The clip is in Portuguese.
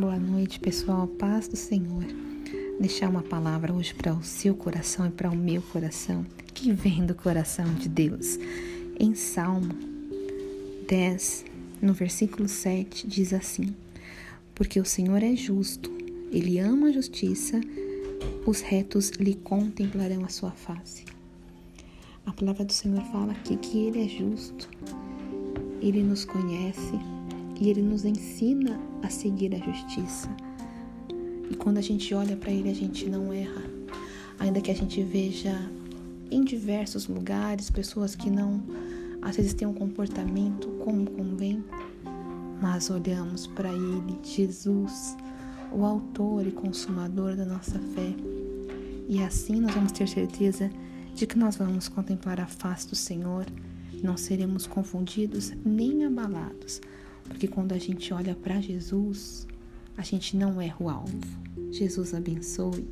Boa noite, pessoal. Paz do Senhor. Deixar uma palavra hoje para o seu coração e para o meu coração, que vem do coração de Deus. Em Salmo 10, no versículo 7, diz assim: Porque o Senhor é justo, ele ama a justiça, os retos lhe contemplarão a sua face. A palavra do Senhor fala aqui que ele é justo, ele nos conhece e ele nos ensina a seguir a justiça. E quando a gente olha para ele, a gente não erra. Ainda que a gente veja em diversos lugares pessoas que não às vezes têm um comportamento como convém, mas olhamos para ele, Jesus, o autor e consumador da nossa fé. E assim nós vamos ter certeza de que nós vamos contemplar a face do Senhor, não seremos confundidos nem abalados, porque quando a gente olha para Jesus, a gente não erra o alvo. Jesus abençoe.